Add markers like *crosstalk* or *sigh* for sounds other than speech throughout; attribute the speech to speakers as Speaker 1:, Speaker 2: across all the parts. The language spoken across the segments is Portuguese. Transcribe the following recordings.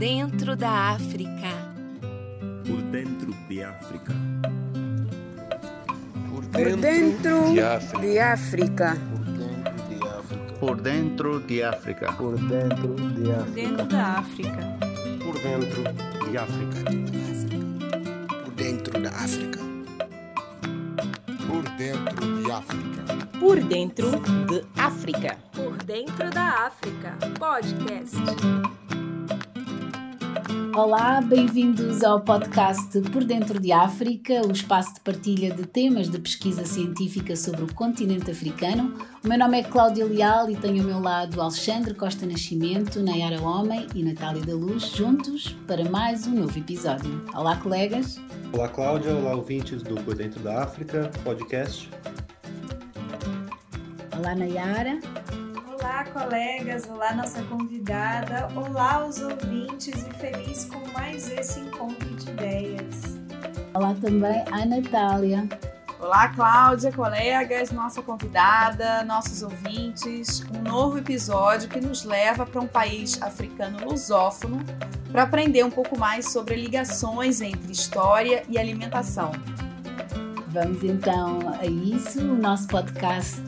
Speaker 1: dentro da África.
Speaker 2: Por dentro de África.
Speaker 3: Por dentro de África.
Speaker 4: Por dentro de África.
Speaker 5: Por dentro de África.
Speaker 6: Dentro da África.
Speaker 7: Por dentro de África.
Speaker 8: Por dentro da África.
Speaker 9: Por dentro de África.
Speaker 10: Por dentro de África.
Speaker 11: Por dentro da África. Podcast.
Speaker 12: Olá, bem-vindos ao podcast Por Dentro de África, o espaço de partilha de temas de pesquisa científica sobre o continente africano. O meu nome é Cláudia Leal e tenho ao meu lado Alexandre Costa Nascimento, Nayara Homem e Natália da Luz, juntos para mais um novo episódio. Olá, colegas.
Speaker 13: Olá, Cláudia. Olá, ouvintes do Por Dentro da África podcast.
Speaker 12: Olá, Nayara.
Speaker 6: Olá, colegas! Olá, nossa convidada! Olá, os ouvintes e feliz com mais esse encontro de ideias.
Speaker 12: Olá também a Natália.
Speaker 14: Olá, Cláudia, colegas, nossa convidada, nossos ouvintes. Um novo episódio que nos leva para um país africano lusófono para aprender um pouco mais sobre ligações entre história e alimentação.
Speaker 12: Vamos então a isso. O nosso podcast,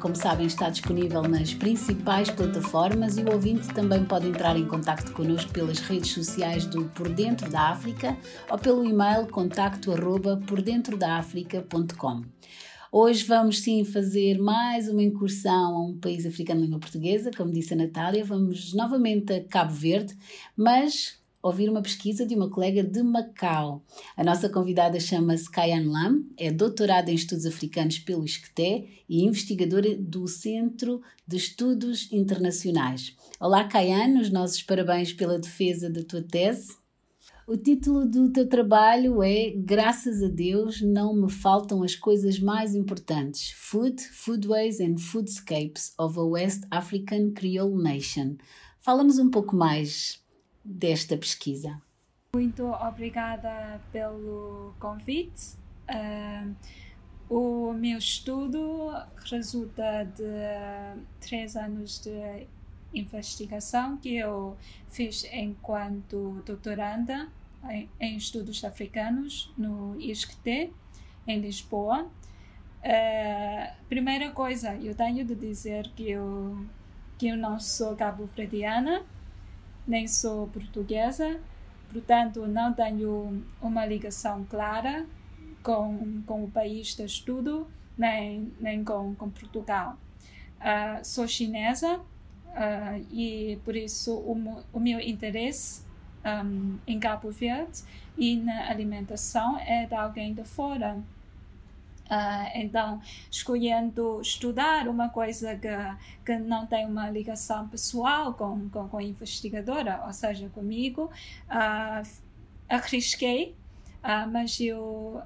Speaker 12: como sabem, está disponível nas principais plataformas e o ouvinte também pode entrar em contato connosco pelas redes sociais do Por Dentro da África ou pelo e-mail contacto arroba pordentrodaafrica.com. Hoje vamos sim fazer mais uma incursão a um país africano de língua portuguesa, como disse a Natália. Vamos novamente a Cabo Verde, mas ouvir uma pesquisa de uma colega de Macau. A nossa convidada chama-se Kayan Lam, é doutorada em estudos africanos pelo ISCTE e investigadora do Centro de Estudos Internacionais. Olá, Kayan, os nossos parabéns pela defesa da tua tese. O título do teu trabalho é Graças a Deus não me faltam as coisas mais importantes: Food, Foodways and Foodscapes of a West African Creole Nation. Fala-nos um pouco mais desta pesquisa.
Speaker 15: Muito obrigada pelo convite. Uh, o meu estudo resulta de três anos de investigação que eu fiz enquanto doutoranda em, em estudos africanos no ISCTE, em Lisboa. Uh, primeira coisa, eu tenho de dizer que eu, que eu não sou cabo-verdiana, nem sou portuguesa, portanto, não tenho uma ligação clara com, com o país de estudo, nem, nem com, com Portugal. Uh, sou chinesa uh, e, por isso, o, o meu interesse um, em Cabo Verde e na alimentação é de alguém de fora. Uh, então, escolhendo estudar uma coisa que, que não tem uma ligação pessoal com, com, com a investigadora, ou seja, comigo, uh, arrisquei, uh, mas eu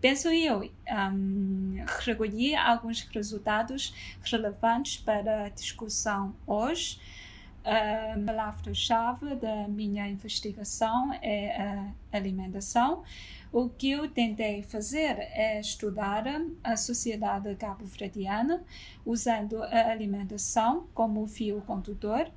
Speaker 15: penso eu um, recolhi alguns resultados relevantes para a discussão hoje. A palavra-chave da minha investigação é a alimentação. O que eu tentei fazer é estudar a sociedade cabo-verdiana usando a alimentação como fio condutor.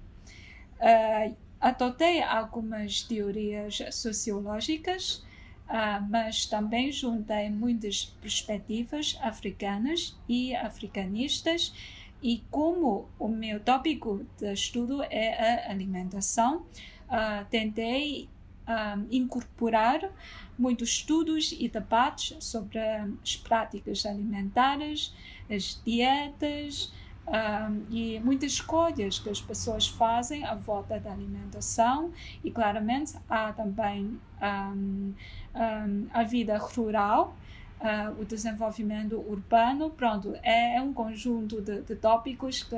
Speaker 15: Uh, adotei algumas teorias sociológicas, uh, mas também juntei muitas perspectivas africanas e africanistas. E como o meu tópico de estudo é a alimentação, uh, tentei um, incorporar muitos estudos e debates sobre as práticas alimentares, as dietas um, e muitas escolhas que as pessoas fazem à volta da alimentação. E claramente há também um, a vida rural Uh, o desenvolvimento urbano, pronto, é, é um conjunto de, de tópicos que,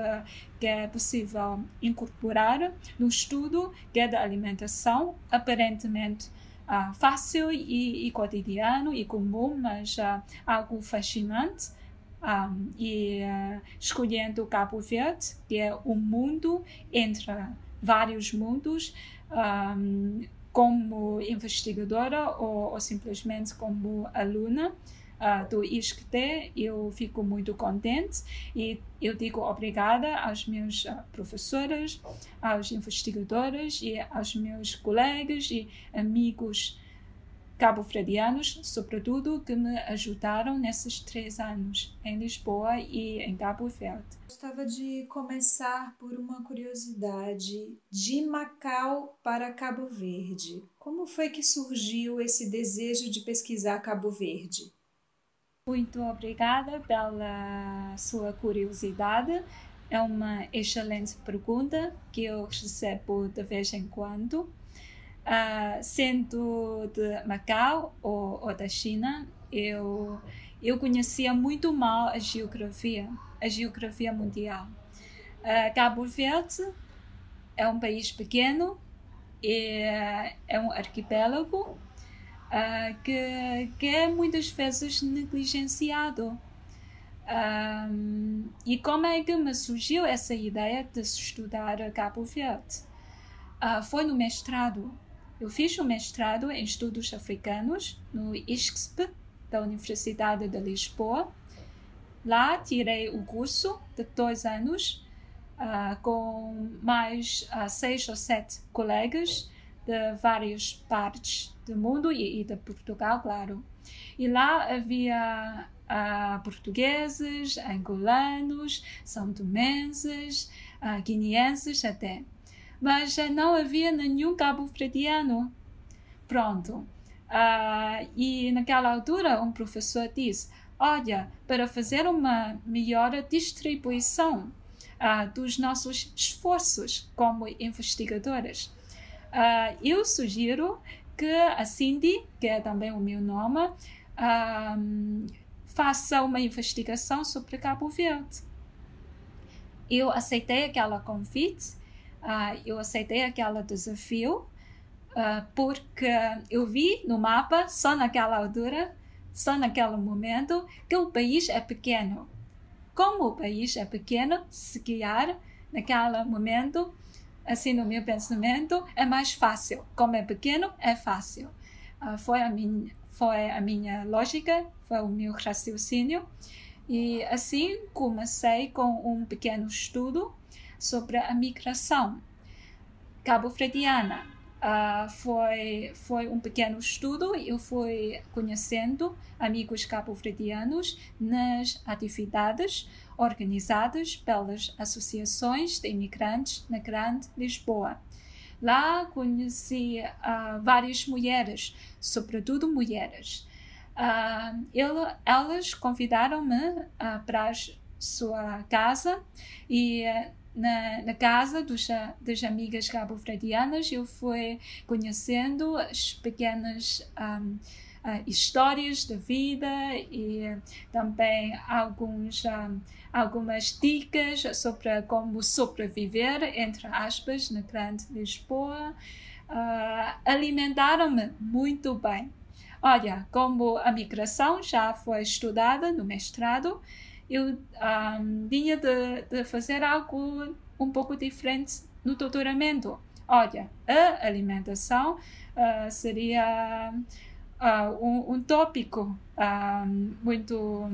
Speaker 15: que é possível incorporar no estudo que é da alimentação, aparentemente uh, fácil e, e, cotidiano e comum, mas uh, algo fascinante. Um, e escolhendo Cabo Verde, que é um mundo entre vários mundos, um, como investigadora ou, ou simplesmente como aluna. uh, do ISCTE, eu fico muito contente e eu digo obrigada aos meus uh, professores, aos investigadores e aos meus colegas e amigos cabo-verdianos, sobretudo, que me ajudaram nesses três anos em Lisboa e em Cabo Verde.
Speaker 6: Gostava de começar por uma curiosidade. De Macau para Cabo Verde, como foi que surgiu esse desejo de pesquisar Cabo Verde?
Speaker 15: Muito obrigada pela sua curiosidade. É uma excelente pergunta que eu recebo de vez em quando. Uh, sendo de Macau ou, ou, da China, eu, eu conhecia muito mal a geografia, a geografia mundial. Uh, Cabo Verde é um país pequeno, é, é um arquipélago uh, que, que é muitas vezes negligenciado. Um, e como é que me surgiu essa ideia de estudar Cabo Verde? Foi no mestrado. Eu fiz o mestrado em estudos africanos no ISCSP, da Universidade de Lisboa. Lá tirei o curso de dois anos uh, com mais uh, seis ou sete colegas de várias partes do mundo e, e de Portugal, claro. E lá havia uh, portugueses, angolanos, são tomenses, guineenses até mas não havia nenhum cabo-verdiano. Pronto. Uh, e naquela altura um professor disse: Olha, para fazer uma melhor distribuição uh, dos nossos esforços como investigadores, uh, eu sugiro que a Cindy, que é também o meu nome, faça uma investigação sobre Cabo Verde. Eu aceitei aquela convite uh, eu aceitei aquele desafio uh, porque eu vi no mapa, só naquela altura, só naquele momento, que o país é pequeno. Como o país é pequeno, se guiar naquele momento, assim no meu pensamento, é mais fácil. Como é pequeno, é fácil. Uh, foi, a minha, foi a minha lógica, foi o meu raciocínio. E assim comecei com um pequeno estudo sobre a migração cabo-verdiana. Uh, foi, foi um pequeno estudo, eu fui conhecendo amigos cabo-verdianos nas atividades organizadas pelas associações de imigrantes na Grande Lisboa. Lá conheci uh, várias mulheres, sobretudo mulheres. Uh, ele, elas convidaram-me para sua casa e na, na casa dos, das amigas cabo-verdianas, eu fui conhecendo as pequenas um, uh, histórias da vida e também alguns, um, algumas dicas sobre como sobreviver, entre aspas, na Grande Lisboa. Uh, alimentaram-me muito bem. Olha, como a migração já foi estudada no mestrado, eu um, tinha de, de fazer algo um pouco diferente no doutoramento. Olha, a alimentação uh, seria uh, um, um, tópico muito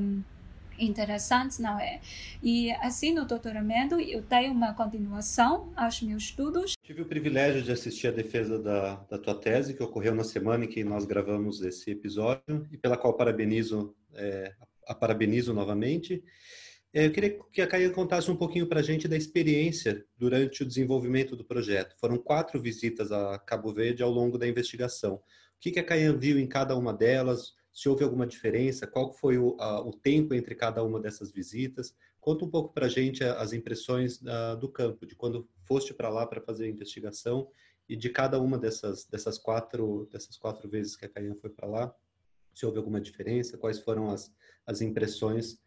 Speaker 15: interessante, não é? E assim no doutoramento eu tenho uma continuação aos meus estudos.
Speaker 13: Tive o privilégio de assistir a defesa da, da tua tese, que ocorreu na semana em que nós gravamos esse episódio, e pela qual parabenizo é, a parabenizo novamente. É, eu queria que a Caia contasse um pouquinho para a gente da experiência durante o desenvolvimento do projeto. Foram quatro visitas a Cabo Verde ao longo da investigação. O que a Caia viu em cada uma delas? Se houve alguma diferença? Qual foi o, a, o tempo entre cada uma dessas visitas? Conta um pouco para a gente as impressões da, do campo, de quando foste para lá para fazer a investigação e de cada uma dessas, dessas, quatro, dessas quatro vezes que a Caia foi para lá. Se houve alguma diferença? Quais foram as, as impressões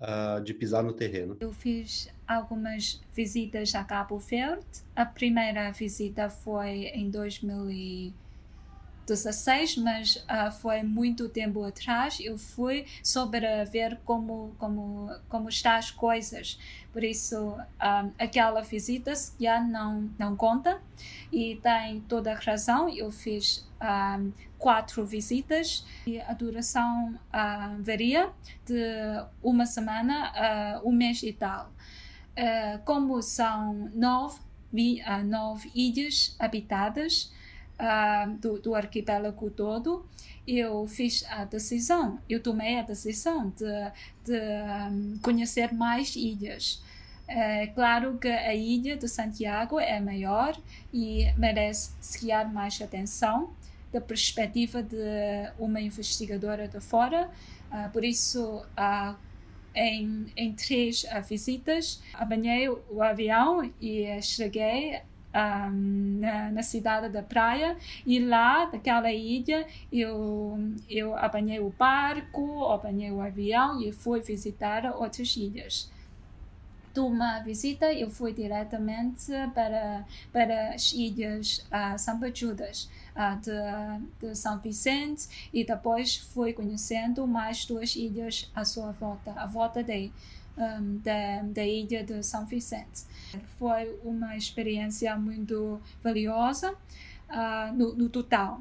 Speaker 13: uh, de pisar no terreno.
Speaker 15: Eu fiz algumas visitas a Cabo Verde. A primeira visita foi em 2000 16, mas uh, foi muito tempo atrás. Eu fui só para ver como como como estão as coisas. Por isso, um, ah, aquela visita já não não conta e tem toda a razão. Eu fiz um, ah, quatro visitas e a duração uh, varia de uma semana a um mês e tal. Uh, como são nove, uh, nove ilhas habitadas, uh, do, do arquipélago todo, eu fiz a decisão, eu tomei a decisão de, de um, conhecer mais ilhas. É claro que a ilha de Santiago é maior e merece se mais atenção da perspectiva de uma investigadora de fora. Uh, por isso, uh, em, em três uh, visitas, apanhei o avião e cheguei na, na, cidade da praia. E lá daquela ilha eu eu apanhei o barco apanhei o avião e fui visitar outras ilhas. De uma visita eu fui diretamente para para as ilhas uh, São Judas uh, de, de São Vicente e depois fui conhecendo mais duas ilhas à sua volta à volta de um, da, da ilha de São Vicente. Foi uma experiência muito valiosa uh, no, no, total.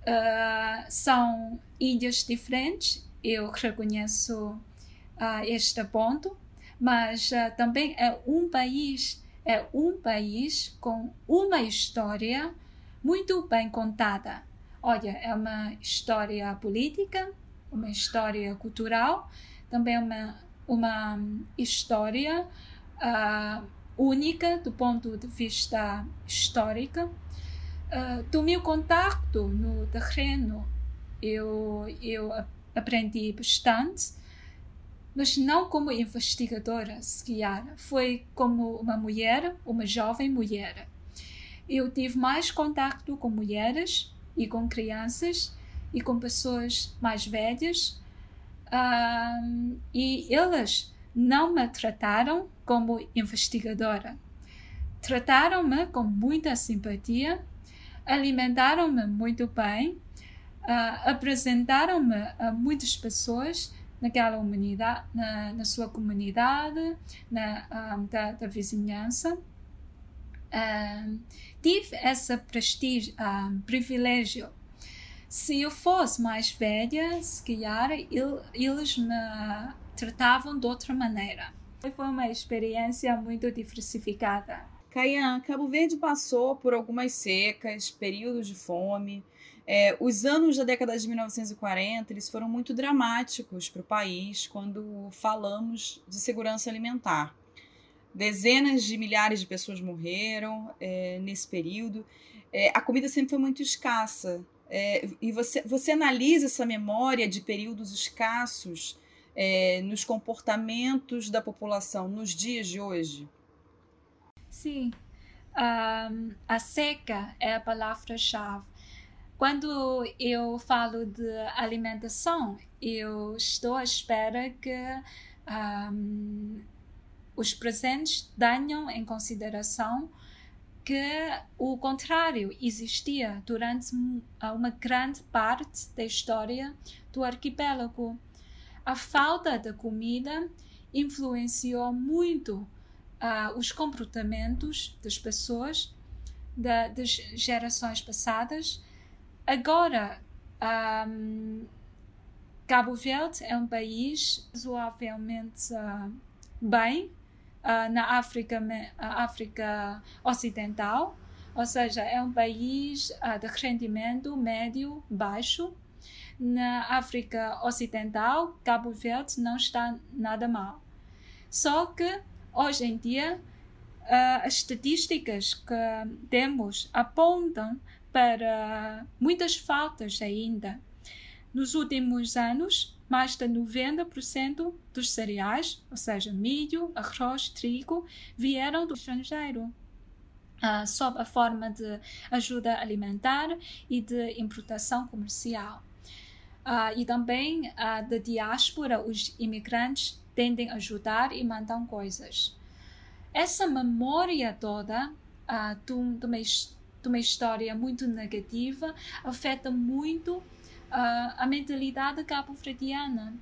Speaker 15: Uh, são ilhas diferentes, eu reconheço uh, este ponto, mas também é um país, é um país com uma história muito bem contada. Olha, é uma história política, uma história cultural, também uma uma história uh, única do ponto de vista histórico. Uh, do meu contato no terreno, eu, eu aprendi bastante, mas não como investigadora, sequer. Foi como uma mulher, uma jovem mulher. Eu tive mais contato com mulheres e com crianças e com pessoas mais velhas um, e eles não me trataram como investigadora. Trataram-me com muita simpatia, alimentaram-me muito bem, uh, apresentaram-me a muitas pessoas naquela comunidade, na, na sua comunidade, na, um, da, da, vizinhança. Tive esse prestígio, privilégio se eu fosse mais velha, se calhar eles me tratavam de outra maneira. Foi uma experiência muito diversificada.
Speaker 14: Caian, Cabo Verde passou por algumas secas, períodos de fome. É, os anos da década de 1940 eles foram muito dramáticos para o país quando falamos de segurança alimentar. Dezenas de milhares de pessoas morreram é, nesse período. É, a comida sempre foi muito escassa é, e você, você analisa essa memória de períodos escassos é, nos comportamentos da população nos dias de hoje?
Speaker 15: Sim, um, a seca é a palavra-chave. Quando eu falo de alimentação, eu estou à espera que um, os presentes tenham em consideração que o contrário existia durante uma grande parte da história do arquipélago. A falta de comida influenciou muito uh, os comportamentos das pessoas da, das gerações passadas. Agora, um, Cabo Verde é um país razoavelmente uh, bem uh, na África, África Ocidental, ou seja, é um país uh, de rendimento médio baixo. Na África Ocidental, Cabo Verde não está nada mal. Só que, hoje em dia, uh, as estatísticas que temos apontam para muitas faltas ainda. Nos últimos anos, mais de 90% dos cereais, ou seja, milho, arroz, trigo, vieram do estrangeiro. Uh, sob a forma de ajuda alimentar e de importação comercial. Uh, e também uh, da diáspora, os imigrantes tendem a ajudar e mandam coisas. Essa memória toda uh, de, uma, de uma história muito negativa, afeta muito uh, a mentalidade cabo-verdiana.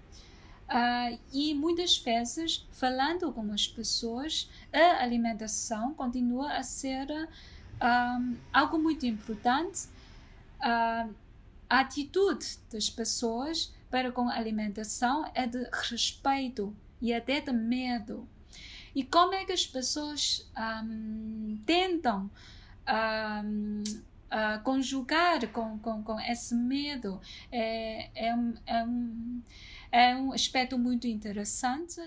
Speaker 15: Uh, e muitas vezes, falando com as pessoas, a alimentação continua a ser uh, algo muito importante. Uh, a atitude das pessoas para com a alimentação é de respeito e até de medo. E como é que as pessoas um, tentam um, uh, conjugar com, com, com esse medo? É, é, um, é, um, é um aspecto muito interessante.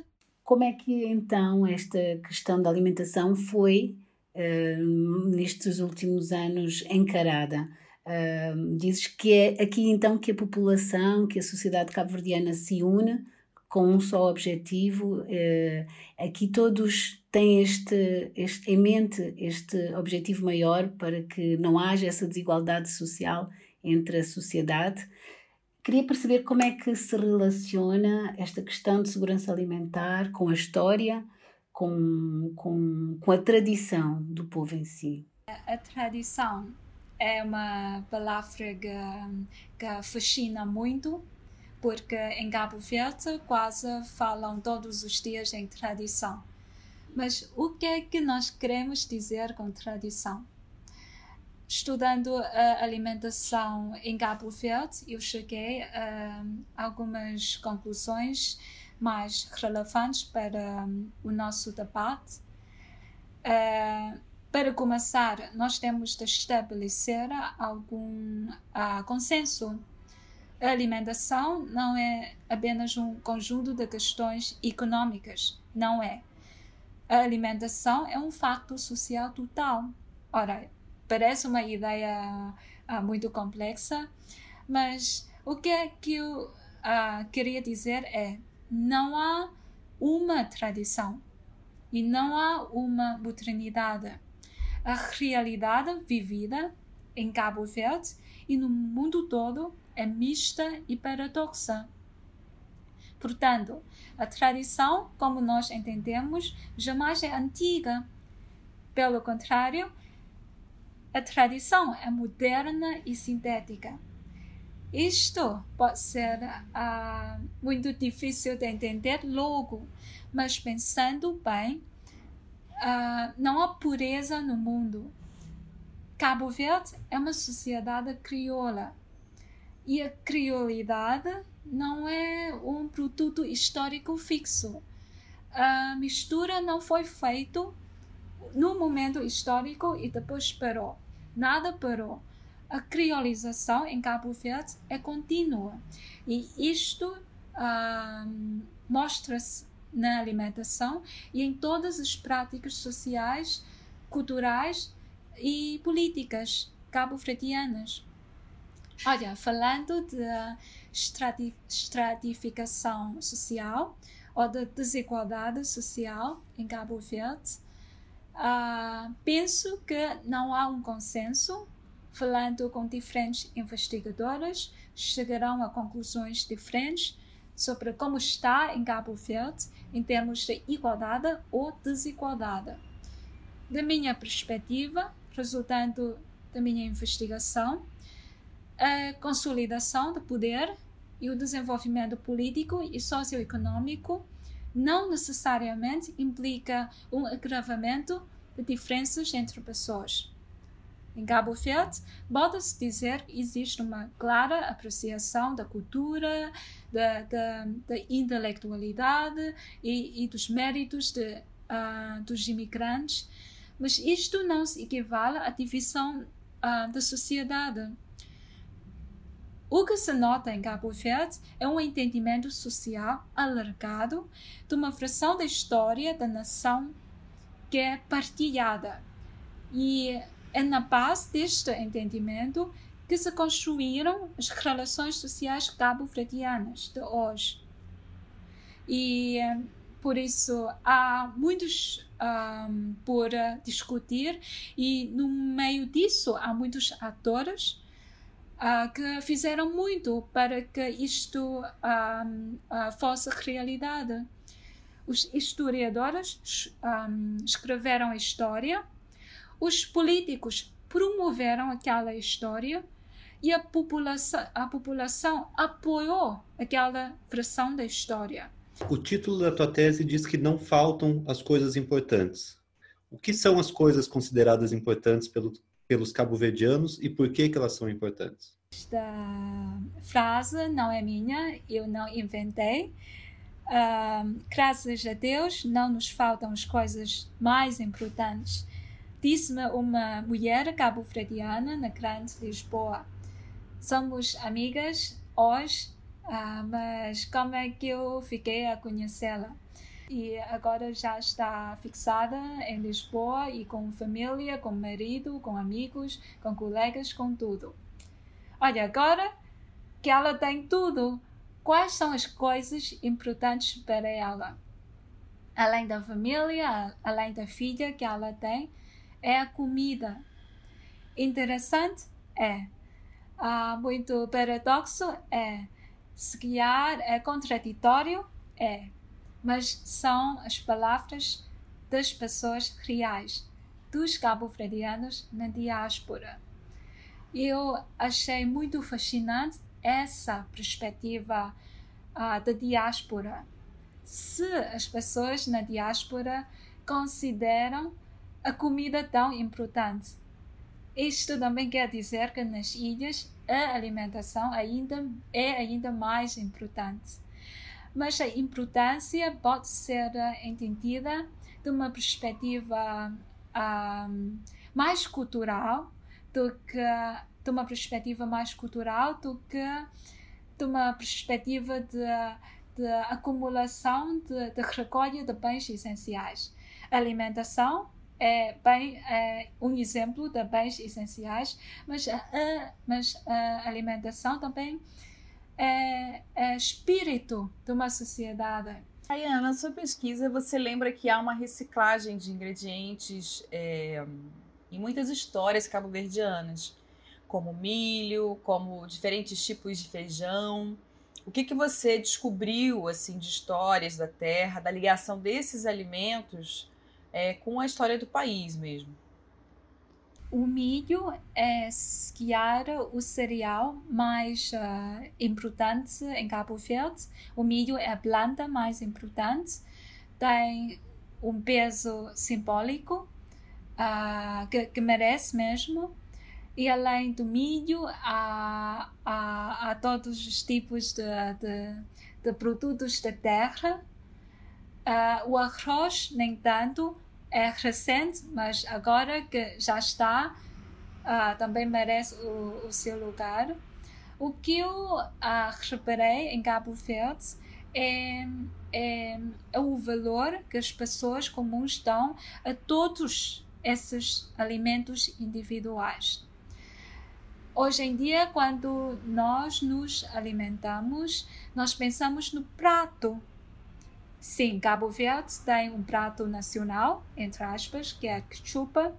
Speaker 12: Como é que então esta questão da alimentação foi, uh, nestes últimos anos, encarada? Uh, dizes que é aqui então que a população, que a sociedade cabo-verdiana se une com um só objetivo. Uh, aqui todos têm este, este, em mente este objetivo maior para que não haja essa desigualdade social entre a sociedade. Queria perceber como é que se relaciona esta questão de segurança alimentar com a história, com, com, com a tradição do povo em si.
Speaker 15: A tradição é uma palavra que, que fascina muito porque em Cabo Verde quase falam todos os dias em tradição. Mas o que é que nós queremos dizer com tradição? Estudando a alimentação em Cabo Verde, eu cheguei a algumas conclusões mais relevantes para o nosso debate. Uh, para começar, nós temos de estabelecer algum uh, consenso a alimentação não é apenas um conjunto de questões econômicas, não é. A alimentação é um facto social total. Ora, parece uma ideia ah, muito complexa, mas o que é que eu ah, queria dizer é: não há uma tradição e não há uma modernidade. A realidade vivida em Cabo Verde e no mundo todo é mista e paradoxa. Portanto, a tradição, como nós entendemos, jamais é antiga. Pelo contrário, a tradição é moderna e sintética. Isto pode ser uh, muito difícil de entender logo, mas pensando bem, uh, não há pureza no mundo. Cabo Verde é uma sociedade crioula e a criolidade não é um produto histórico fixo. A mistura não foi feita no momento histórico e depois parou. Nada parou. A criolização em Cabo Verde é contínua e isto mostra-se na alimentação e em todas as práticas sociais, culturais e políticas cabo-verdianas. Olha, falando de estratificação social ou de desigualdade social em Cabo Verde, uh, penso que não há um consenso. Falando com diferentes investigadores, chegarão a conclusões diferentes sobre como está em Cabo Verde em termos de igualdade ou desigualdade. Da minha perspectiva, resultando da minha investigação, a consolidação do poder e o desenvolvimento político e socioeconômico não necessariamente implica um agravamento de diferenças entre pessoas. Em Cabo Verde, pode-se dizer que existe uma clara apreciação da cultura, da, da, da intelectualidade e, e, dos méritos de, uh, dos imigrantes, mas isto não se equivale à divisão uh, da sociedade. O que se nota em Cabo Verde é um entendimento social alargado de uma fração da história da nação que é partilhada. E é na base deste entendimento que se construíram as relações sociais cabo-verdianas de hoje. E por isso há muitos um, por discutir, e no meio disso há muitos atores uh, que fizeram muito para que isto uh, fosse realidade. Os historiadores um, escreveram a história, os políticos promoveram aquela história e a população, a população apoiou aquela versão da história.
Speaker 13: O título da tua tese diz que não faltam as coisas importantes. O que são as coisas consideradas importantes pelo, pelos cabo-verdianos e por que, que elas são importantes?
Speaker 15: Esta frase não é minha, eu não inventei. Uh, graças a Deus, não nos faltam as coisas mais importantes. Disse-me uma mulher cabo-verdiana na Grande Lisboa. Somos amigas hoje, uh, mas como é que eu fiquei a conhecê-la? E agora já está fixada em Lisboa e com família, com marido, com amigos, com colegas, com tudo. Olha, agora que ela tem tudo, quais são as coisas importantes para ela? Além da família, além da filha que ela tem, é a comida. Interessante? É. Ah, muito paradoxo? É. Se calhar é contraditório? É mas são as palavras das pessoas reais, dos cabo-verdianos na diáspora. Eu achei muito fascinante essa perspectiva uh, da diáspora. Se as pessoas na diáspora consideram a comida tão importante, isto também quer dizer que nas ilhas a alimentação ainda é ainda mais importante mas a importância pode ser eh, entendida de uma perspectiva um, mais cultural do que de uma perspectiva mais cultural do que de uma perspectiva de, de acumulação de, de recolha de bens essenciais. A alimentação é, bem, é um exemplo de bens essenciais, mas a, mas a alimentação também é, é espírito de uma sociedade.
Speaker 14: Ayana, na sua pesquisa você lembra que há uma reciclagem de ingredientes é, em muitas histórias cabo-verdianas, como milho, como diferentes tipos de feijão. O que, que você descobriu assim de histórias da terra, da ligação desses alimentos é, com a história do país mesmo?
Speaker 15: O milho é esquiar o cereal mais uh, importante em Cabo Verde. O milho é a planta mais importante, tem um peso simbólico uh, que, que, merece mesmo. E além do milho, há, há, há todos os tipos de, de, de produtos da terra. Uh, o arroz, nem tanto, é recente, mas agora que já está, uh, também merece o, o, seu lugar. O que eu uh, reparei em Cabo Verde é, é, é o valor que as pessoas comuns dão a todos esses alimentos individuais. Hoje em dia, quando nós nos alimentamos, nós pensamos no prato Sim, Cabo Verde tem um prato nacional, entre aspas, que é a quechupa,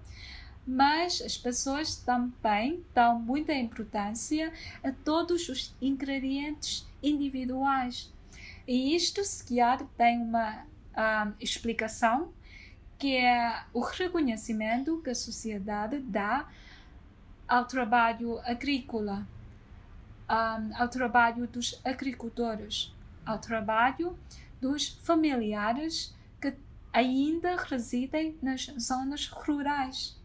Speaker 15: mas as pessoas também dão muita importância a todos os ingredientes individuais. E isto, se calhar, tem uma um, explicação, que é o reconhecimento que a sociedade dá ao trabalho agrícola, um, ao trabalho dos agricultores, ao trabalho dos familiares que ainda residem nas zonas rurais.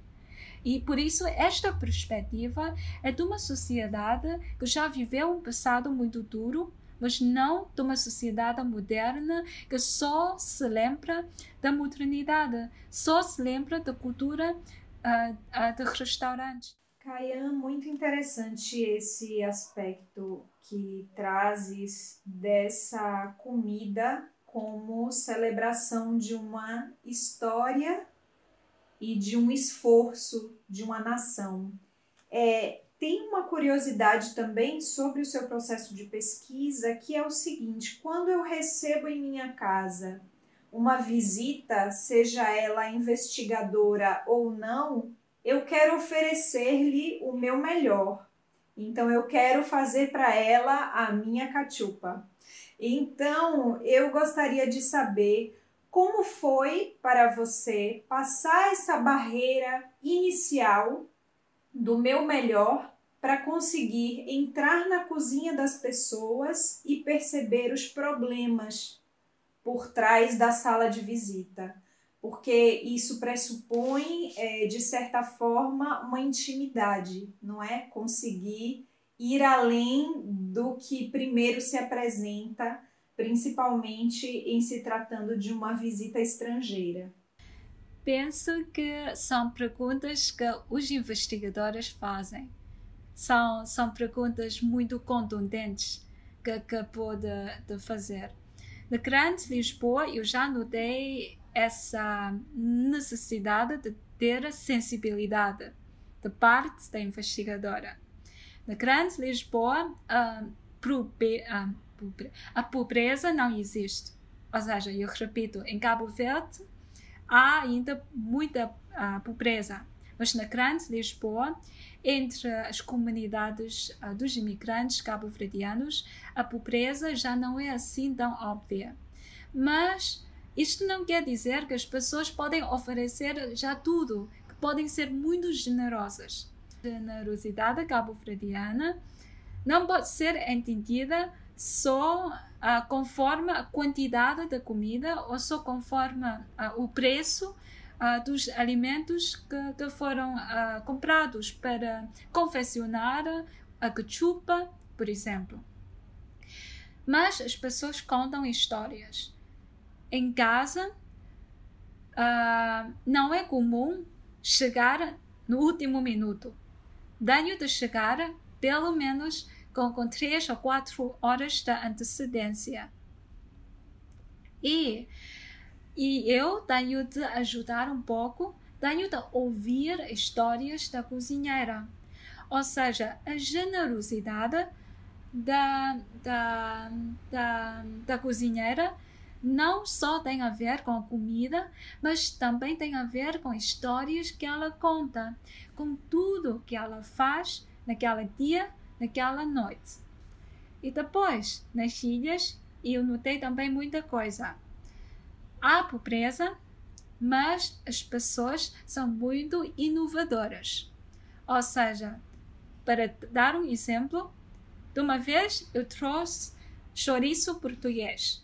Speaker 15: E por isso, esta perspectiva é de uma sociedade que já viveu um passado muito duro, mas não de uma sociedade moderna que só se lembra da modernidade, só se lembra da cultura uh, uh, de restaurantes.
Speaker 6: Caian, muito interessante esse aspecto que trazes dessa comida como celebração de uma história e de um esforço de uma nação. É, tem uma curiosidade também sobre o seu processo de pesquisa, que é o seguinte: quando eu recebo em minha casa uma visita, seja ela investigadora ou não, eu quero oferecer-lhe o meu melhor. Então eu quero fazer para ela a minha cachupa. Então eu gostaria de saber como foi para você passar essa barreira inicial do meu melhor para conseguir entrar na cozinha das pessoas e perceber os problemas por trás da sala de visita, porque isso pressupõe, é, de certa forma, uma intimidade, não é? Conseguir ir além do que primeiro se apresenta, principalmente em se tratando de uma visita estrangeira.
Speaker 15: Penso que são perguntas que os investigadores fazem. São, são perguntas muito contundentes que acabou de, de fazer. Na Grande Lisboa, eu já notei essa necessidade de ter sensibilidade de parte da investigadora. Na Grande Lisboa, a, a pobreza não existe. Ou seja, eu repito, em Cabo Verde há ainda muita pobreza, mas na Grande Lisboa, entre as comunidades dos imigrantes cabo-verdianos, a pobreza já não é assim tão óbvia. Mas isto não quer dizer que as pessoas podem oferecer já tudo, que podem ser muito generosas generosidade cabo-verdiana não pode ser entendida só uh, conforme a quantidade da comida ou só conforme uh, o preço uh, dos alimentos que, que foram comprados para confeccionar a ketchup, por exemplo. Mas as pessoas contam histórias. Em casa, não é comum chegar no último minuto tenho de chegar pelo menos com, com três ou quatro horas de antecedência. E, e eu tenho de ajudar um pouco, tenho de ouvir histórias da cozinheira. Ou seja, a generosidade da, da, da, da cozinheira não só tem a ver com a comida, mas também tem a ver com histórias que ela conta, com tudo que ela faz naquele dia, naquela noite. E depois, nas ilhas, eu notei também muita coisa. Há pobreza, mas as pessoas são muito inovadoras. Ou seja, para dar um exemplo, de uma vez eu trouxe chouriço português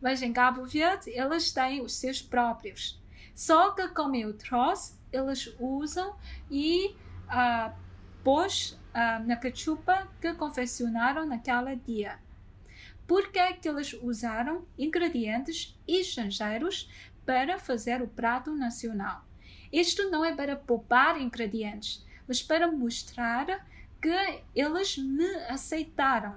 Speaker 15: mas em Cabo Verde eles têm os seus próprios. Só que, como eu trouxe, eles usam e uh, pôs uh, na cachupa que confeccionaram naquele dia. Por que, é que eles usaram ingredientes estrangeiros para fazer o prato nacional? Isto não é para poupar ingredientes, mas para mostrar que eles me aceitaram,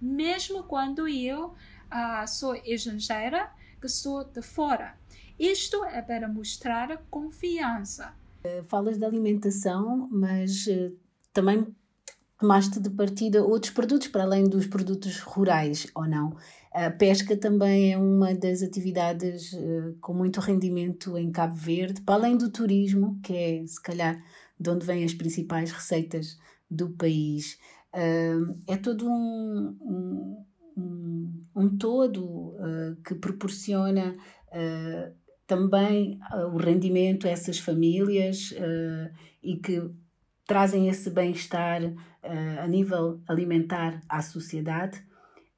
Speaker 15: mesmo quando eu ah, sou estrangeira, que sou de fora. Isto é para mostrar confiança.
Speaker 12: Eh, falas da alimentação, mas uh, também tomaste de partida outros produtos para além dos produtos rurais, ou não? A pesca também é uma das atividades uh, com muito rendimento em Cabo Verde, para além do turismo, que é se calhar de onde vêm as principais receitas do país. Uh, é todo um, um um, todo uh, que proporciona uh, também uh, o rendimento a essas famílias e que trazem esse bem-estar a nível alimentar à sociedade.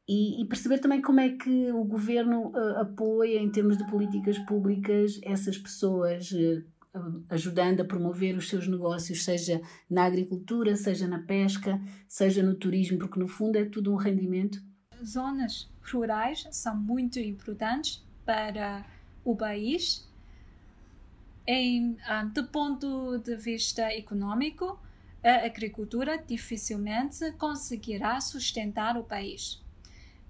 Speaker 12: E, e, perceber também como é que o governo apoia, em termos de políticas públicas, essas pessoas, ajudando a promover os seus negócios, seja na agricultura, seja na pesca, seja no turismo, porque no fundo é tudo um rendimento
Speaker 15: zonas rurais são muito importantes para o país. Em, um, do ponto de vista econômico, a agricultura dificilmente conseguirá sustentar o país.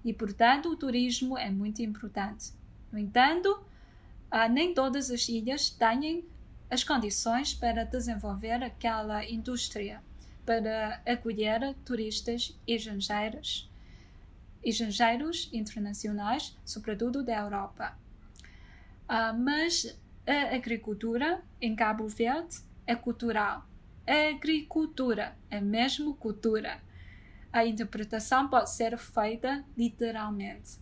Speaker 15: E, portanto, o turismo é muito importante. No entanto, uh, nem todas as ilhas têm as condições para desenvolver aquela indústria, para acolher turistas estrangeiros estrangeiros internacionais, sobretudo da Europa. Uh, mas a agricultura em Cabo Verde é cultural. A agricultura é mesmo cultura. A interpretação pode ser feita literalmente.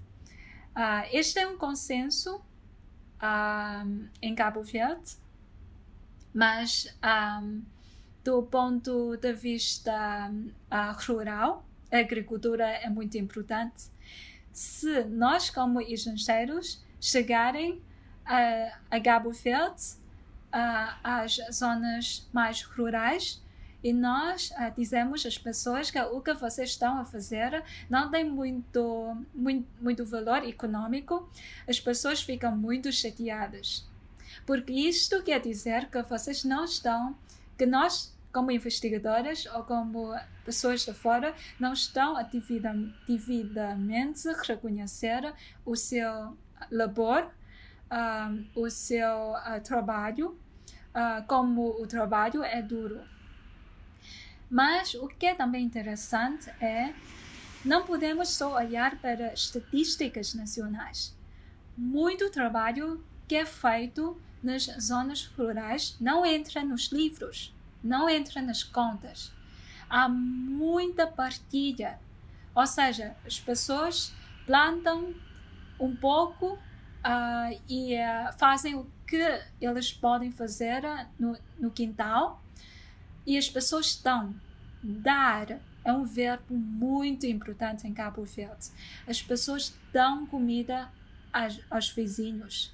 Speaker 15: Uh, este é um consenso uh, em Cabo Verde, mas um, do ponto de vista uh, rural, a agricultura é muito importante. Se nós, como estrangeiros, chegarem a, a Cabo uh, às zonas mais rurais, e nós uh, dizemos às pessoas que o que vocês estão a fazer não tem muito, muito, muito valor econômico, as pessoas ficam muito chateadas. Porque isto quer dizer que vocês não estão, que nós, como investigadoras ou como pessoas de fora, não estão devidamente reconhecer o seu labor, um, ah, o seu uh, trabalho, uh, como o trabalho é duro. Mas o que é também interessante é não podemos só olhar para estatísticas nacionais. Muito trabalho que é feito nas zonas rurais não entra nos livros, não entra nas contas. Há muita partilha. Ou seja, as pessoas plantam um pouco uh, e uh, fazem o que eles podem fazer no, no quintal e as pessoas estão. Dar é um verbo muito importante em Cabo Verde. As pessoas dão comida aos, aos vizinhos.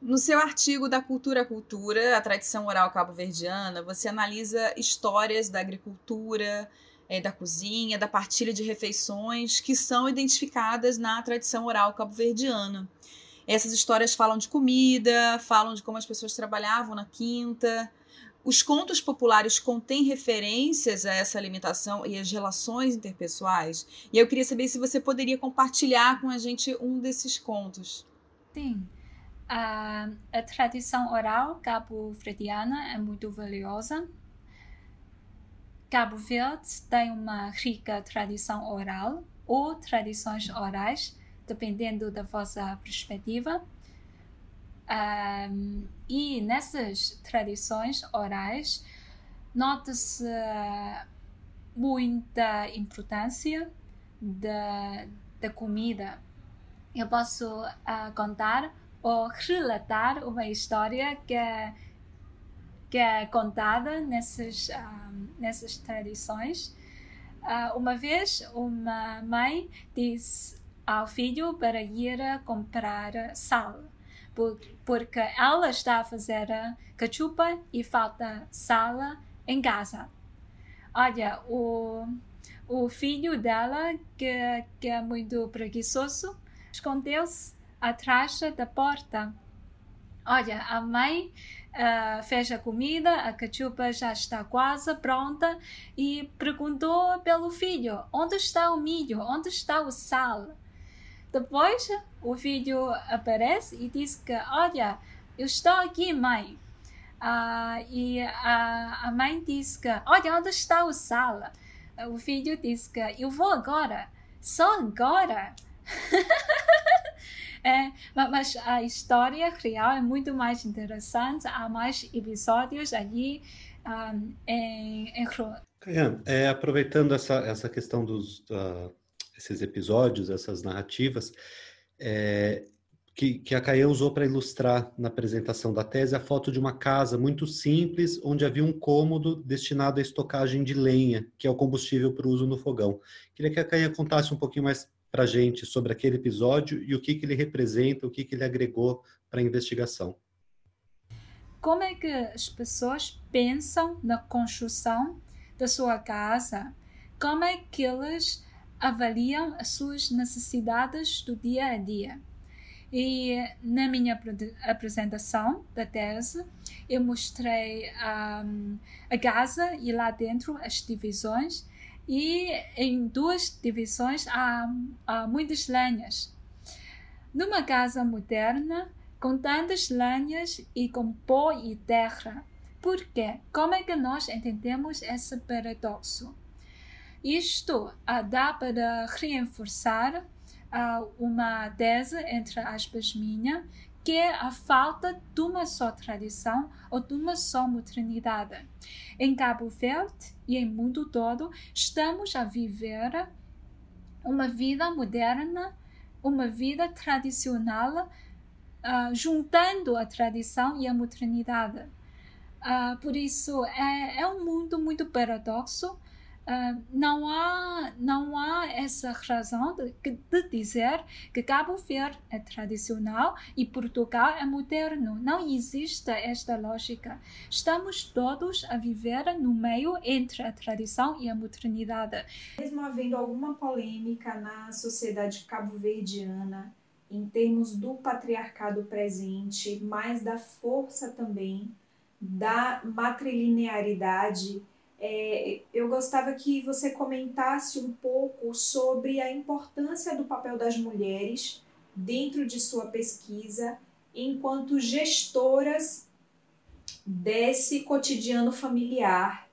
Speaker 14: No seu artigo da Cultura Cultura, a tradição oral cabo-verdiana, você analisa histórias da agricultura, é, da cozinha, da partilha de refeições que são identificadas na tradição oral cabo-verdiana. Essas histórias falam de comida, falam de como as pessoas trabalhavam na quinta, os contos populares contêm referências a essa alimentação e as relações interpessoais? E eu queria saber se você poderia compartilhar com a gente um desses contos.
Speaker 15: Sim. A, a tradição oral cabo-verdiana é muito valiosa. Cabo Verde tem uma rica tradição oral ou tradições orais, dependendo da vossa perspectiva. Um, e nessas tradições orais nota-se muita importância da, da comida. Eu posso uh, contar ou relatar uma história que é, que é contada nessas, um, nessas tradições. Uh, uma vez, uma mãe disse ao filho para ir comprar sal porque ela está a fazer cachupa e falta sal em casa. Olha, o, o filho dela, que, que é muito preguiçoso, escondeu-se atrás da porta. Olha, a mãe uh, fez a comida, a cachupa já está quase pronta e perguntou pelo filho: onde está o milho? Onde está o sal? Depois o filho aparece e diz que, olha, eu estou aqui, mãe. Ah, e a, a mãe diz que, olha, onde está o sal? O filho diz que, eu vou agora. Só agora? *laughs* é, mas a história real é muito mais interessante. Há mais episódios ali um, em, em
Speaker 13: Kayan, é, aproveitando essa, essa questão dos, uh, esses episódios, essas narrativas, é, que, que, a Caia usou para ilustrar na apresentação da tese a foto de uma casa muito simples, onde havia um cômodo destinado à estocagem de lenha, que é o combustível para uso no fogão. Queria que a Caia contasse um pouquinho mais para a gente sobre aquele episódio e o que, que ele representa, o que, que ele agregou para a investigação.
Speaker 15: Como é que as pessoas pensam na construção da sua casa? Como é que eles avaliam as suas necessidades do dia a dia. E na minha apresentação da tese, eu mostrei um, a casa e lá dentro as divisões, e em duas divisões há, há muitas lenhas. Numa casa moderna, com tantas lenhas e com pó e terra, por quê? Como é que nós entendemos esse paradoxo? Isto uh, dá para reforçar uh, uma tese, entre aspas, minha, que é a falta de uma só tradição ou de uma só modernidade. Em Cabo Verde e em mundo todo, estamos a viver uma vida moderna, uma vida tradicional, uh, juntando a tradição e a modernidade. Uh, por isso, é, é um mundo muito paradoxo Uh, não há não há essa razão de, de, dizer que Cabo Verde é tradicional e Portugal é moderno. Não existe esta lógica. Estamos todos a viver no meio entre a tradição e a modernidade.
Speaker 6: Mesmo havendo alguma polêmica na sociedade cabo-verdiana em termos do patriarcado presente, mas da força também da matrilinearidade é, eu gostava que você comentasse um pouco sobre a importância do papel das mulheres dentro de sua pesquisa enquanto gestoras desse cotidiano familiar,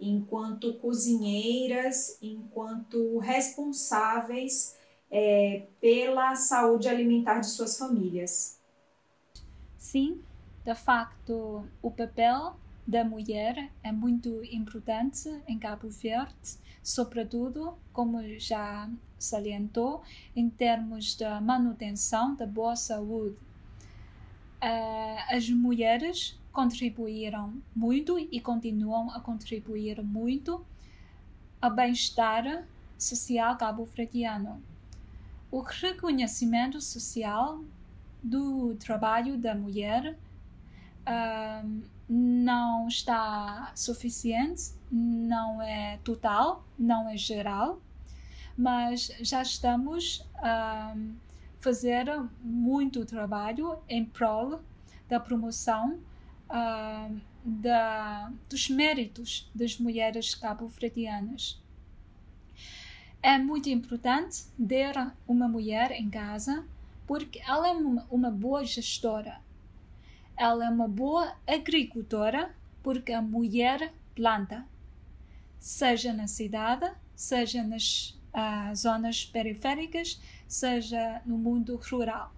Speaker 6: enquanto cozinheiras, enquanto responsáveis é, pela saúde alimentar de suas famílias.
Speaker 15: Sim, de facto, o papel da mulher é muito importante em Cabo Verde, sobretudo, como já salientou, em termos da manutenção da boa saúde. Uh, as mulheres contribuíram muito e continuam a contribuir muito ao bem-estar social cabo-verdiano. O reconhecimento social do trabalho da mulher uh, não está suficiente, não é total, não é geral, mas já estamos a fazer muito trabalho em prol da promoção uh, da, dos méritos das mulheres cabo-verdianas. É muito importante ter uma mulher em casa porque ela é uma, uma boa gestora ela é uma boa agricultora porque a mulher planta, seja na cidade, seja nas uh, zonas periféricas, seja no mundo rural.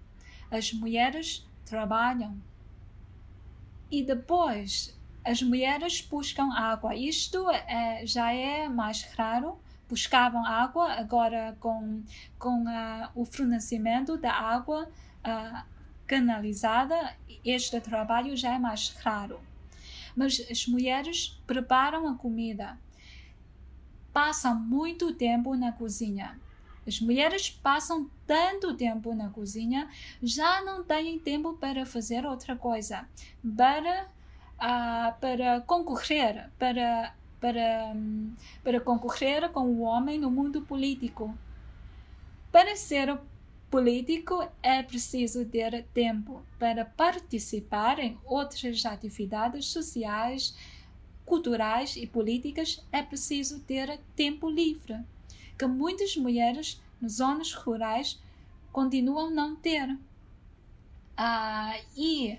Speaker 15: As mulheres trabalham e depois as mulheres buscam água. Isto é, já é mais raro. Buscavam água, agora com, com uh, o fornecimento da água uh, canalizada, este trabalho já é mais raro. Mas as mulheres preparam a comida, passam muito tempo na cozinha. As mulheres passam tanto tempo na cozinha, já não têm tempo para fazer outra coisa, para, uh, para concorrer, para, para, para concorrer com o homem no mundo político. Para ser político é preciso ter tempo para participar em outras atividades sociais, culturais e políticas. É preciso ter tempo livre, que muitas mulheres nas zonas rurais continuam não ter. Ah, e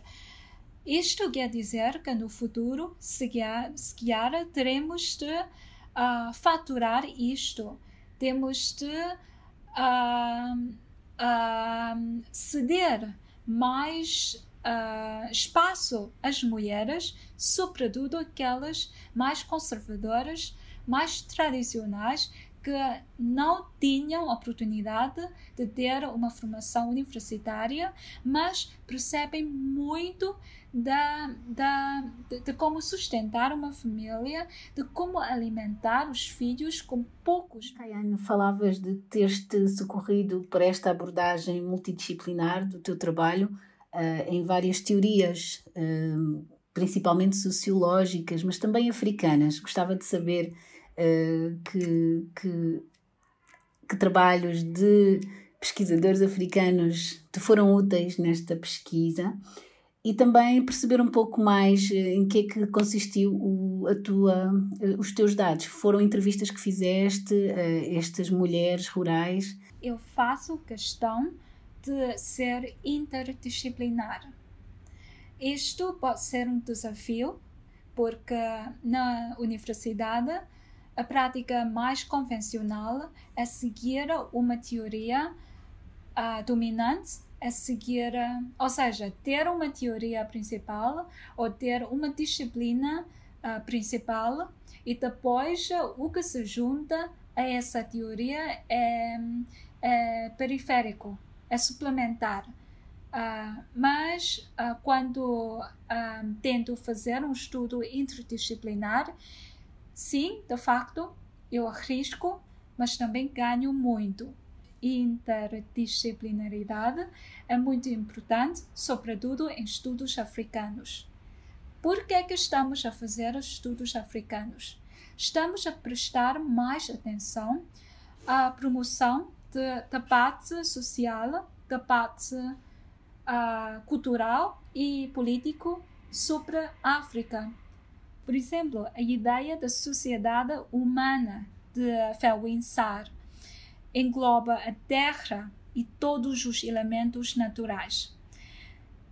Speaker 15: isto quer dizer que no futuro, se calhar, teremos de uh, faturar isto. Temos de uh, uh, ceder mais uh, espaço às mulheres, sobretudo aquelas mais conservadoras, mais tradicionais, que não tinham oportunidade de ter uma formação universitária, mas percebem muito da, da, de, de, como sustentar uma família, de como alimentar os filhos com poucos.
Speaker 12: Caiane, falavas de ter-te socorrido por esta abordagem multidisciplinar do teu trabalho uh, em várias teorias, uh, principalmente sociológicas, mas também africanas. Gostava de saber que, que, que trabalhos de pesquisadores africanos te foram úteis nesta pesquisa e também perceber um pouco mais eh, em que é que consistiu o, a tua, eh, os teus dados. Foram entrevistas que fizeste a estas mulheres rurais?
Speaker 15: Eu faço questão de ser interdisciplinar. Isto pode ser um desafio, porque na universidade a prática mais convencional é seguir uma teoria uh, dominante é seguir, ou seja, ter uma teoria principal ou ter uma disciplina uh, principal e depois o que se junta a essa teoria é, é periférico, é suplementar. Uh, mas uh, quando uh, tento fazer um estudo interdisciplinar, sim, de facto, eu arrisco, mas também ganho muito. Interdisciplinaridade é muito importante, sobretudo em estudos africanos. Por que, é que estamos a fazer estudos africanos? Estamos a prestar mais atenção à promoção de debate social, debate uh, cultural e político sobre a África. Por exemplo, a ideia da sociedade humana de Felwine Sarr engloba a terra e todos os elementos naturais.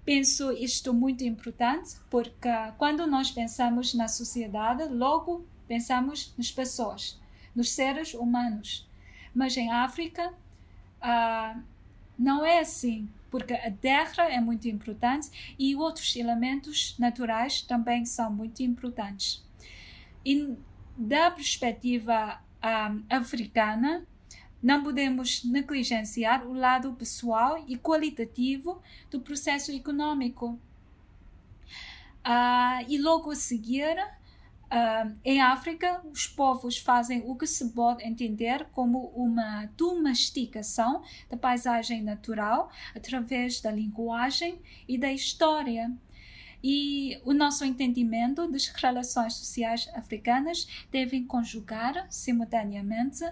Speaker 15: Penso isto muito importante porque quando nós pensamos na sociedade, logo pensamos nas pessoas, nos seres humanos. Mas em África, uh, não é assim porque a terra é muito importante e outros elementos naturais também são muito importantes. E da perspectiva um, africana, não podemos negligenciar o lado pessoal e qualitativo do processo econômico. Uh, e logo a seguir, Uh, em África, os povos fazem o que se pode entender como uma domesticação da paisagem natural através da linguagem e da história. E o nosso entendimento das relações sociais africanas deve conjugar simultaneamente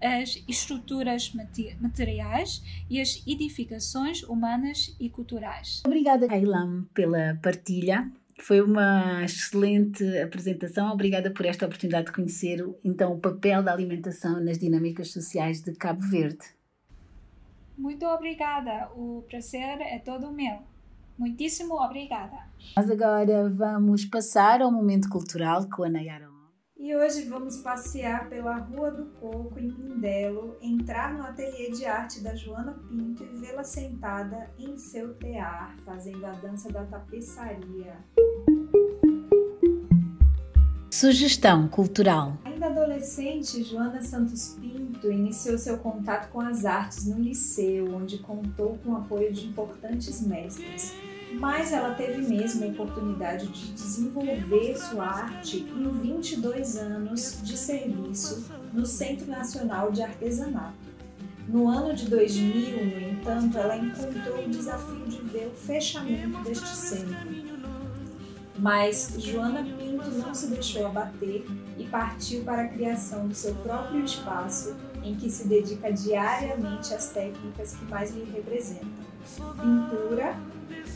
Speaker 15: as estruturas materiais e as edificações humanas e culturais.
Speaker 12: Obrigada, Ailam, pela partilha foi uma excelente apresentação. Obrigada por esta oportunidade de conhecer então o papel da alimentação nas dinâmicas sociais de Cabo Verde.
Speaker 15: Muito obrigada. O prazer é todo meu. Muitíssimo obrigada.
Speaker 12: Nós agora vamos passar ao momento cultural com a Nayara.
Speaker 6: E hoje vamos passear pela Rua do Coco, em Mindelo, entrar no ateliê de arte da Joana Pinto e vê-la sentada em seu tear, fazendo a dança da tapeçaria.
Speaker 12: Sugestão cultural.
Speaker 6: Ainda adolescente, Joana Santos Pinto iniciou seu contato com as artes no liceu, onde contou com o apoio de importantes mestres mas ela teve mesmo a oportunidade de desenvolver sua arte em 22 anos de serviço no Centro Nacional de Artesanato. No ano de 2000, no entanto, ela encontrou o desafio de ver o fechamento deste centro. Mas Joana Pinto não se deixou abater e partiu para a criação do seu próprio espaço, em que se dedica diariamente às técnicas que mais lhe representam: pintura,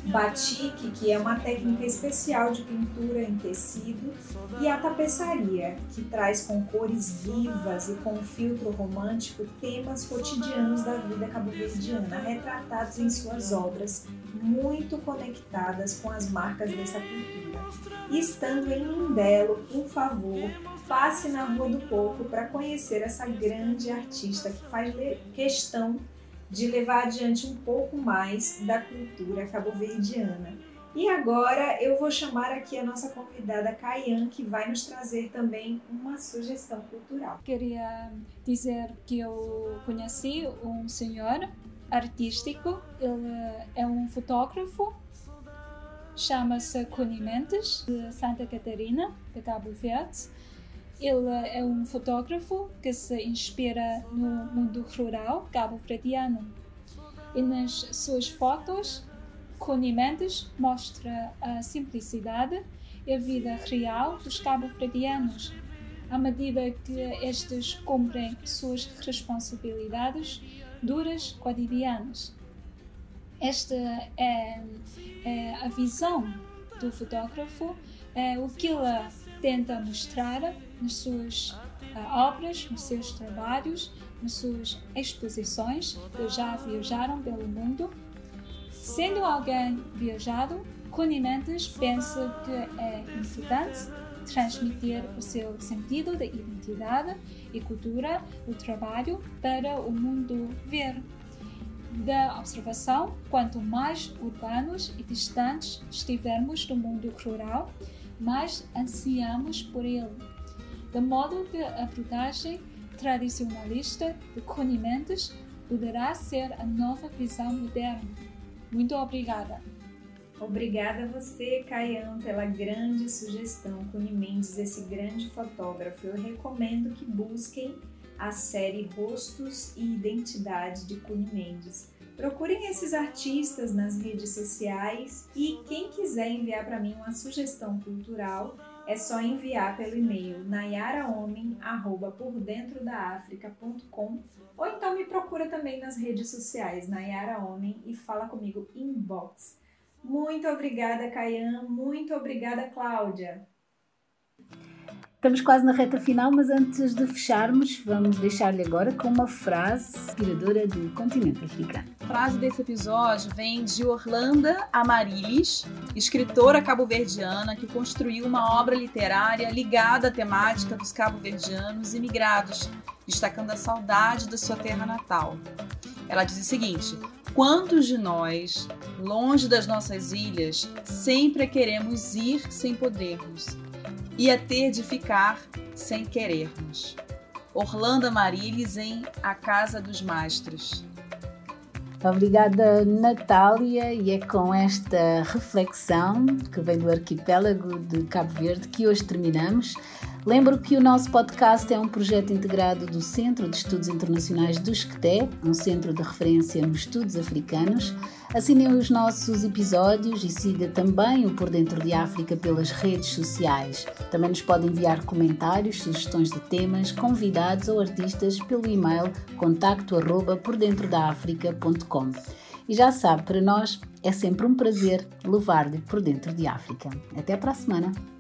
Speaker 6: batique, que é uma técnica especial de pintura em tecido, e a tapeçaria, que traz com cores vivas e com filtro romântico temas cotidianos da vida cabo-verdiana, retratados em suas obras, muito conectadas com as marcas dessa cultura. E estando em Mindelo, por favor, passe na Rua do Coco para conhecer essa grande artista que faz questão de levar adiante um pouco mais da cultura cabo-verdiana. E agora eu vou chamar aqui a nossa convidada Caian, que vai nos trazer também uma sugestão cultural.
Speaker 15: Queria dizer que eu conheci um senhor artístico, ele é um fotógrafo, chama-se Cuni Mendes, de Santa Catarina, de Cabo Verde ele é um fotógrafo que se inspira no mundo rural cabo-verdiano. E nas suas fotos, Cunha Mendes mostra a simplicidade e a vida real dos cabo-verdianos, à medida que estes cumprem suas responsabilidades duras cotidianas. Esta é, é a visão do fotógrafo, é o que ele tenta mostrar nas suas uh, obras, nos seus trabalhos, nas suas exposições que já viajaram pelo mundo. Sendo alguém viajado, Cunha Mendes pensa que é importante transmitir o seu sentido de identidade e cultura, o trabalho, para o mundo ver. Da observação, quanto mais urbanos e distantes estivermos do mundo rural, mas ansiamos por ele. De modo que a abordagem tradicionalista de Cunha Mendes poderá ser a nova visão moderna. Muito obrigada.
Speaker 6: Obrigada a você, Caian, pela grande sugestão. Cunha Mendes, esse grande fotógrafo. Eu recomendo que busquem a série Rostos e Identidade de Cunha Mendes. Procurem esses artistas nas redes sociais e quem quiser enviar para mim uma sugestão cultural, é só enviar pelo e-mail nayarahomem@pordentrodaafrica.com ou então me procura também nas redes sociais Nayara Homem e fala comigo inbox. Muito obrigada, Caian. Muito obrigada, Cláudia.
Speaker 12: Estamos quase na reta final, mas antes de fecharmos, vamos deixar-lhe agora com uma frase inspiradora do continente africano.
Speaker 14: A frase desse episódio vem de Orlando Amarilis, escritora cabo-verdiana que construiu uma obra literária ligada à temática dos cabo-verdianos imigrados, destacando a saudade da sua terra natal. Ela diz o seguinte: Quantos de nós, longe das nossas ilhas, sempre queremos ir sem podermos e a ter de ficar sem querermos? Orlando Marilis em A Casa dos Mastros.
Speaker 12: Obrigada, Natália, e é com esta reflexão que vem do arquipélago de Cabo Verde que hoje terminamos. Lembro que o nosso podcast é um projeto integrado do Centro de Estudos Internacionais do Esqueté, um centro de referência nos estudos africanos. Assinem os nossos episódios e siga também o Por Dentro de África pelas redes sociais. Também nos pode enviar comentários, sugestões de temas, convidados ou artistas pelo e-mail contacto arroba. E já sabe, para nós é sempre um prazer levar-lhe por dentro de África. Até para a semana!